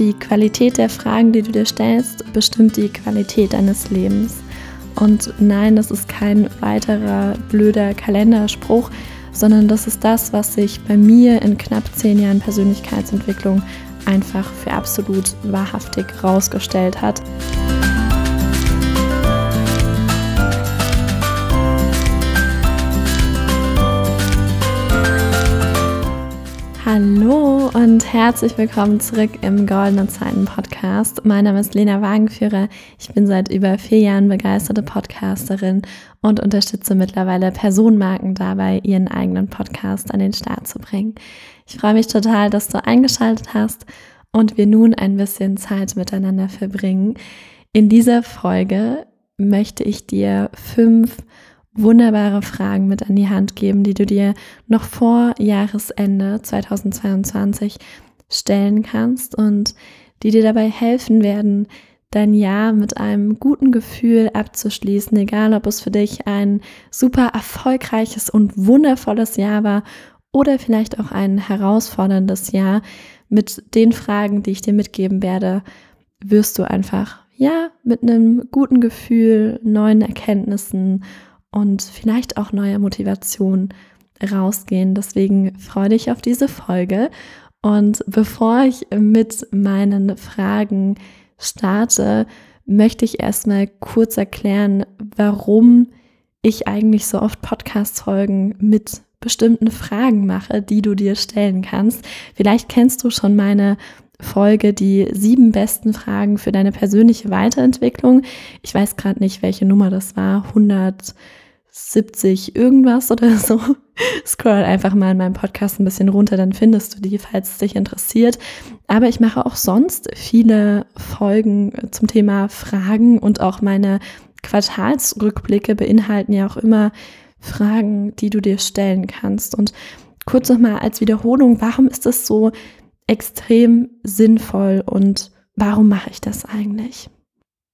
Die Qualität der Fragen, die du dir stellst, bestimmt die Qualität deines Lebens. Und nein, das ist kein weiterer blöder Kalenderspruch, sondern das ist das, was sich bei mir in knapp zehn Jahren Persönlichkeitsentwicklung einfach für absolut wahrhaftig herausgestellt hat. Hallo und herzlich willkommen zurück im Goldenen Zeiten Podcast. Mein Name ist Lena Wagenführer. Ich bin seit über vier Jahren begeisterte Podcasterin und unterstütze mittlerweile Personenmarken dabei, ihren eigenen Podcast an den Start zu bringen. Ich freue mich total, dass du eingeschaltet hast und wir nun ein bisschen Zeit miteinander verbringen. In dieser Folge möchte ich dir fünf wunderbare Fragen mit an die Hand geben, die du dir noch vor Jahresende 2022 stellen kannst und die dir dabei helfen werden, dein Jahr mit einem guten Gefühl abzuschließen, egal ob es für dich ein super erfolgreiches und wundervolles Jahr war oder vielleicht auch ein herausforderndes Jahr. Mit den Fragen, die ich dir mitgeben werde, wirst du einfach, ja, mit einem guten Gefühl, neuen Erkenntnissen und vielleicht auch neue Motivation rausgehen. Deswegen freue dich auf diese Folge. Und bevor ich mit meinen Fragen starte, möchte ich erstmal kurz erklären, warum ich eigentlich so oft Podcast-Folgen mit bestimmten Fragen mache, die du dir stellen kannst. Vielleicht kennst du schon meine Folge die sieben besten Fragen für deine persönliche Weiterentwicklung. Ich weiß gerade nicht, welche Nummer das war. 100 70 irgendwas oder so. Scroll einfach mal in meinem Podcast ein bisschen runter, dann findest du die, falls es dich interessiert. Aber ich mache auch sonst viele Folgen zum Thema Fragen und auch meine Quartalsrückblicke beinhalten ja auch immer Fragen, die du dir stellen kannst. Und kurz nochmal als Wiederholung, warum ist das so extrem sinnvoll und warum mache ich das eigentlich?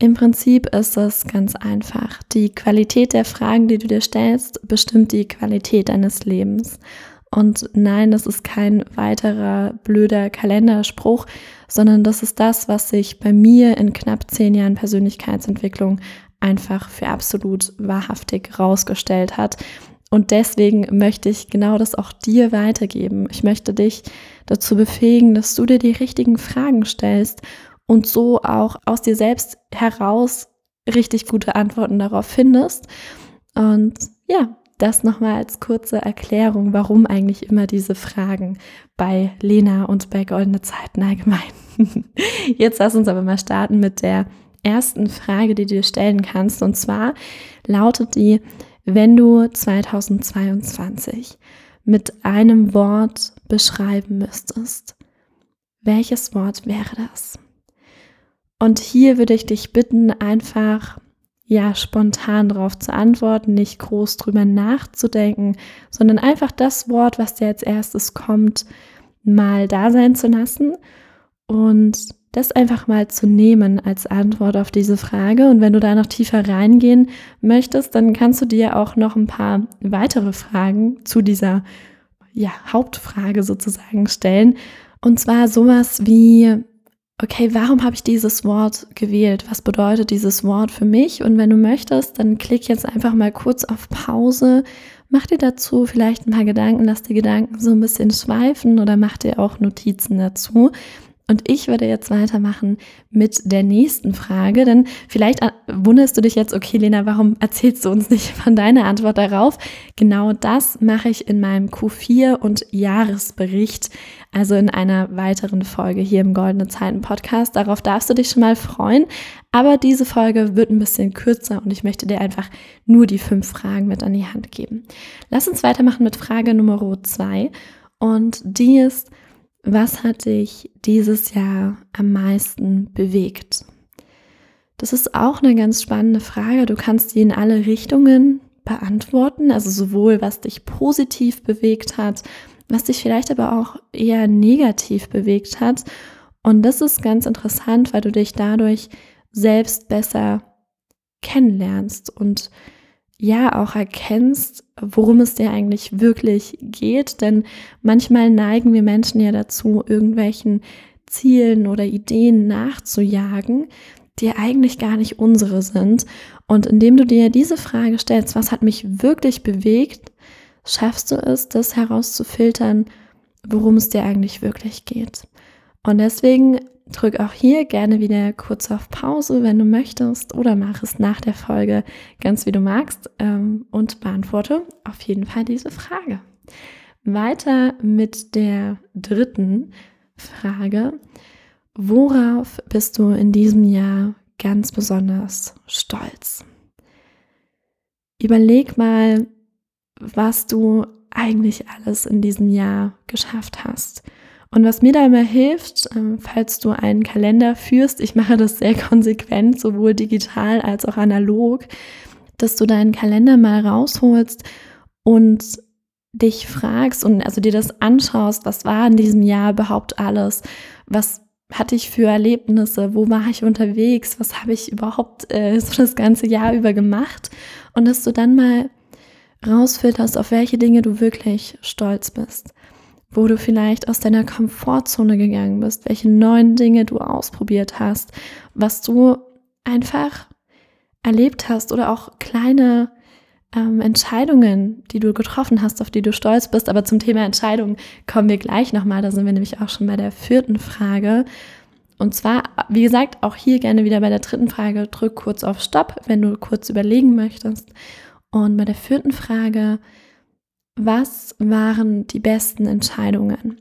Im Prinzip ist es ganz einfach. Die Qualität der Fragen, die du dir stellst, bestimmt die Qualität deines Lebens. Und nein, das ist kein weiterer blöder Kalenderspruch, sondern das ist das, was sich bei mir in knapp zehn Jahren Persönlichkeitsentwicklung einfach für absolut wahrhaftig herausgestellt hat. Und deswegen möchte ich genau das auch dir weitergeben. Ich möchte dich dazu befähigen, dass du dir die richtigen Fragen stellst und so auch aus dir selbst heraus richtig gute Antworten darauf findest. Und ja, das nochmal als kurze Erklärung, warum eigentlich immer diese Fragen bei Lena und bei Goldene Zeiten allgemein. Jetzt lass uns aber mal starten mit der ersten Frage, die du dir stellen kannst. Und zwar lautet die, wenn du 2022 mit einem Wort beschreiben müsstest, welches Wort wäre das? Und hier würde ich dich bitten, einfach ja spontan darauf zu antworten, nicht groß drüber nachzudenken, sondern einfach das Wort, was dir als erstes kommt, mal da sein zu lassen und das einfach mal zu nehmen als Antwort auf diese Frage. Und wenn du da noch tiefer reingehen möchtest, dann kannst du dir auch noch ein paar weitere Fragen zu dieser ja, Hauptfrage sozusagen stellen. Und zwar sowas wie, okay, warum habe ich dieses Wort gewählt? Was bedeutet dieses Wort für mich? Und wenn du möchtest, dann klick jetzt einfach mal kurz auf Pause, mach dir dazu vielleicht ein paar Gedanken, lass die Gedanken so ein bisschen schweifen oder mach dir auch Notizen dazu. Und ich würde jetzt weitermachen mit der nächsten Frage, denn vielleicht äh, wunderst du dich jetzt, okay, Lena, warum erzählst du uns nicht von deiner Antwort darauf? Genau das mache ich in meinem Q4 und Jahresbericht, also in einer weiteren Folge hier im Goldene Zeiten Podcast. Darauf darfst du dich schon mal freuen. Aber diese Folge wird ein bisschen kürzer und ich möchte dir einfach nur die fünf Fragen mit an die Hand geben. Lass uns weitermachen mit Frage Nummer zwei und die ist, was hat dich dieses Jahr am meisten bewegt? Das ist auch eine ganz spannende Frage. Du kannst die in alle Richtungen beantworten, also sowohl was dich positiv bewegt hat, was dich vielleicht aber auch eher negativ bewegt hat. Und das ist ganz interessant, weil du dich dadurch selbst besser kennenlernst und ja auch erkennst, worum es dir eigentlich wirklich geht. Denn manchmal neigen wir Menschen ja dazu, irgendwelchen Zielen oder Ideen nachzujagen, die eigentlich gar nicht unsere sind. Und indem du dir diese Frage stellst, was hat mich wirklich bewegt, schaffst du es, das herauszufiltern, worum es dir eigentlich wirklich geht. Und deswegen drück auch hier gerne wieder kurz auf Pause, wenn du möchtest, oder mach es nach der Folge ganz wie du magst ähm, und beantworte auf jeden Fall diese Frage. Weiter mit der dritten Frage. Worauf bist du in diesem Jahr ganz besonders stolz? Überleg mal, was du eigentlich alles in diesem Jahr geschafft hast. Und was mir da immer hilft, ähm, falls du einen Kalender führst, ich mache das sehr konsequent, sowohl digital als auch analog, dass du deinen Kalender mal rausholst und dich fragst und also dir das anschaust, was war in diesem Jahr überhaupt alles, was hatte ich für Erlebnisse, wo war ich unterwegs, was habe ich überhaupt äh, so das ganze Jahr über gemacht? Und dass du dann mal rausfilterst, auf welche Dinge du wirklich stolz bist, wo du vielleicht aus deiner Komfortzone gegangen bist, welche neuen Dinge du ausprobiert hast, was du einfach erlebt hast oder auch kleine ähm, Entscheidungen, die du getroffen hast, auf die du stolz bist. Aber zum Thema Entscheidungen kommen wir gleich nochmal. Da sind wir nämlich auch schon bei der vierten Frage. Und zwar, wie gesagt, auch hier gerne wieder bei der dritten Frage, drück kurz auf Stopp, wenn du kurz überlegen möchtest. Und bei der vierten Frage, was waren die besten Entscheidungen?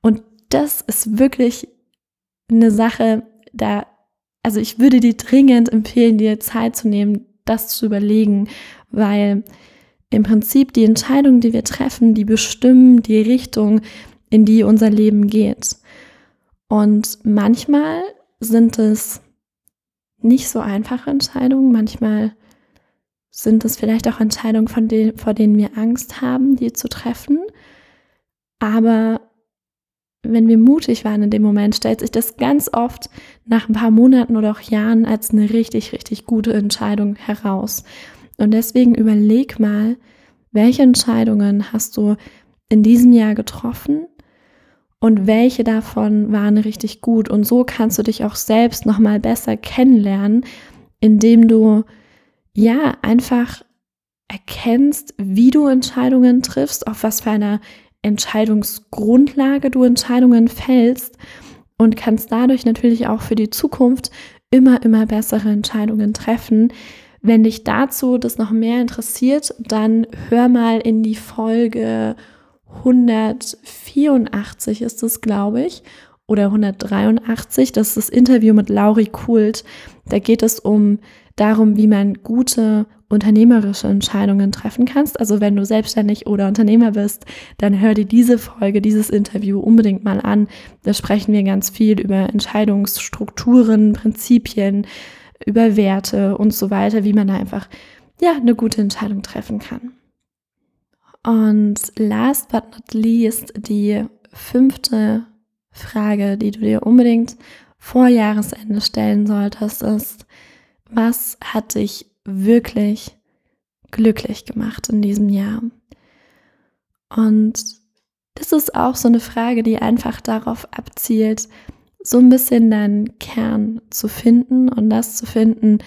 Und das ist wirklich eine Sache, da, also ich würde dir dringend empfehlen, dir Zeit zu nehmen, das zu überlegen, weil im Prinzip die Entscheidungen, die wir treffen, die bestimmen die Richtung, in die unser Leben geht. Und manchmal sind es nicht so einfache Entscheidungen, manchmal sind es vielleicht auch Entscheidungen, von denen, vor denen wir Angst haben, die zu treffen. Aber wenn wir mutig waren in dem Moment, stellt sich das ganz oft nach ein paar Monaten oder auch Jahren als eine richtig, richtig gute Entscheidung heraus. Und deswegen überleg mal, welche Entscheidungen hast du in diesem Jahr getroffen und welche davon waren richtig gut. Und so kannst du dich auch selbst nochmal besser kennenlernen, indem du ja einfach erkennst, wie du Entscheidungen triffst, auf was für einer Entscheidungsgrundlage du Entscheidungen fällst und kannst dadurch natürlich auch für die Zukunft immer, immer bessere Entscheidungen treffen, wenn dich dazu das noch mehr interessiert, dann hör mal in die Folge 184 ist es, glaube ich, oder 183. Das ist das Interview mit Lauri Kult. Da geht es um darum, wie man gute unternehmerische Entscheidungen treffen kannst. Also wenn du selbstständig oder Unternehmer bist, dann hör dir diese Folge, dieses Interview unbedingt mal an. Da sprechen wir ganz viel über Entscheidungsstrukturen, Prinzipien, über Werte und so weiter, wie man da einfach ja eine gute Entscheidung treffen kann. Und last but not least die fünfte Frage, die du dir unbedingt vor Jahresende stellen solltest, ist, was hat dich wirklich glücklich gemacht in diesem Jahr? Und das ist auch so eine Frage, die einfach darauf abzielt, so ein bisschen deinen Kern zu finden und das zu finden,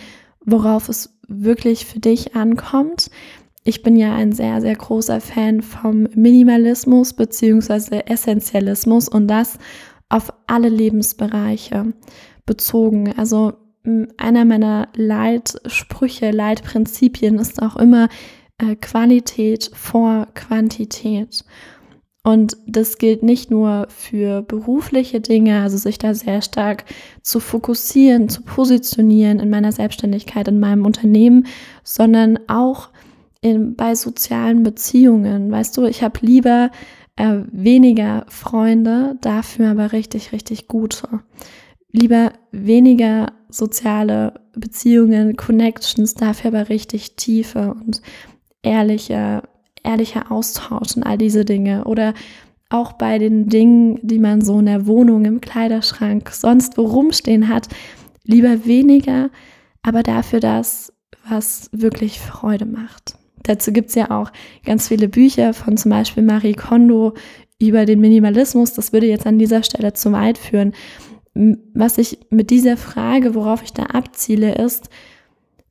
worauf es wirklich für dich ankommt. Ich bin ja ein sehr, sehr großer Fan vom Minimalismus bzw. Essentialismus und das auf alle Lebensbereiche bezogen. Also einer meiner Leitsprüche, Leitprinzipien ist auch immer äh, Qualität vor Quantität. Und das gilt nicht nur für berufliche Dinge, also sich da sehr stark zu fokussieren, zu positionieren in meiner Selbstständigkeit, in meinem Unternehmen, sondern auch in, bei sozialen Beziehungen. Weißt du, ich habe lieber äh, weniger Freunde, dafür aber richtig, richtig gute. Lieber weniger soziale Beziehungen, Connections, dafür aber richtig tiefe und ehrliche ehrlicher Austausch und all diese Dinge. Oder auch bei den Dingen, die man so in der Wohnung, im Kleiderschrank, sonst wo rumstehen hat, lieber weniger, aber dafür das, was wirklich Freude macht. Dazu gibt es ja auch ganz viele Bücher von zum Beispiel Marie Kondo über den Minimalismus. Das würde jetzt an dieser Stelle zu weit führen. Was ich mit dieser Frage, worauf ich da abziele, ist,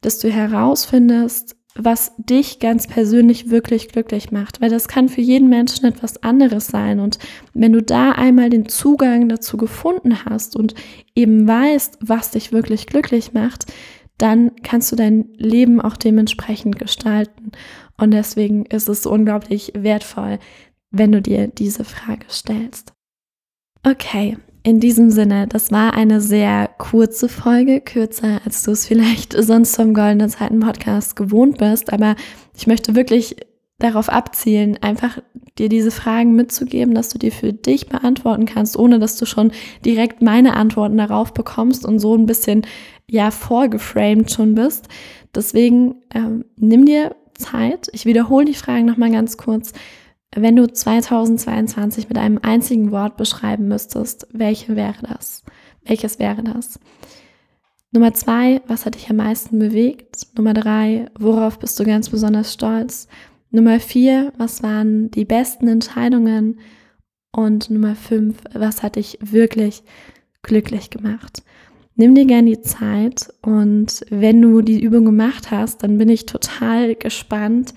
dass du herausfindest, was dich ganz persönlich wirklich glücklich macht, weil das kann für jeden Menschen etwas anderes sein. Und wenn du da einmal den Zugang dazu gefunden hast und eben weißt, was dich wirklich glücklich macht, dann kannst du dein Leben auch dementsprechend gestalten. Und deswegen ist es unglaublich wertvoll, wenn du dir diese Frage stellst. Okay, in diesem Sinne, das war eine sehr kurze Folge, kürzer als du es vielleicht sonst vom Goldene Zeiten Podcast gewohnt bist, aber ich möchte wirklich darauf abzielen, einfach dir diese Fragen mitzugeben, dass du die für dich beantworten kannst, ohne dass du schon direkt meine Antworten darauf bekommst und so ein bisschen ja vorgeframed schon bist. Deswegen ähm, nimm dir Zeit. Ich wiederhole die Fragen nochmal ganz kurz. Wenn du 2022 mit einem einzigen Wort beschreiben müsstest, welche wäre das? Welches wäre das? Nummer zwei, was hat dich am meisten bewegt? Nummer drei, worauf bist du ganz besonders stolz? Nummer vier, was waren die besten Entscheidungen? Und Nummer fünf, was hat dich wirklich glücklich gemacht? Nimm dir gern die Zeit und wenn du die Übung gemacht hast, dann bin ich total gespannt,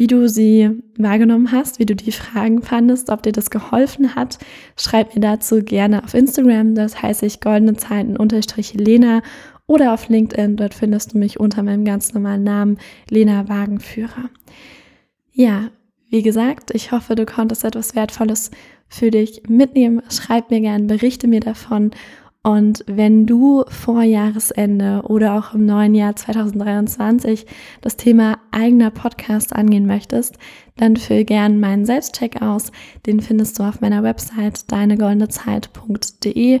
wie du sie wahrgenommen hast, wie du die Fragen fandest, ob dir das geholfen hat. Schreib mir dazu gerne auf Instagram, das heiße ich goldene Zeiten unterstrich Lena oder auf LinkedIn, dort findest du mich unter meinem ganz normalen Namen Lena Wagenführer. Ja, wie gesagt, ich hoffe, du konntest etwas Wertvolles für dich mitnehmen. Schreib mir gerne, berichte mir davon und wenn du vor Jahresende oder auch im neuen Jahr 2023 das Thema eigener Podcast angehen möchtest, dann füll gern meinen Selbstcheck aus. Den findest du auf meiner Website deinegoldenezeit.de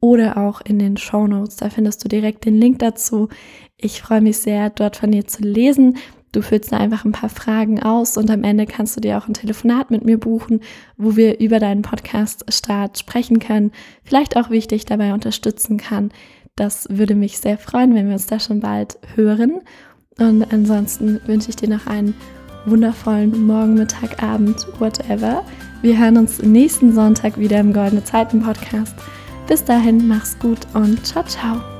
oder auch in den Show Notes. Da findest du direkt den Link dazu. Ich freue mich sehr, dort von dir zu lesen. Du füllst einfach ein paar Fragen aus und am Ende kannst du dir auch ein Telefonat mit mir buchen, wo wir über deinen Podcast-Start sprechen können. Vielleicht auch, wie ich dich dabei unterstützen kann. Das würde mich sehr freuen, wenn wir uns da schon bald hören. Und ansonsten wünsche ich dir noch einen wundervollen Morgen, Mittag, Abend, whatever. Wir hören uns nächsten Sonntag wieder im Goldene Zeiten Podcast. Bis dahin, mach's gut und ciao, ciao.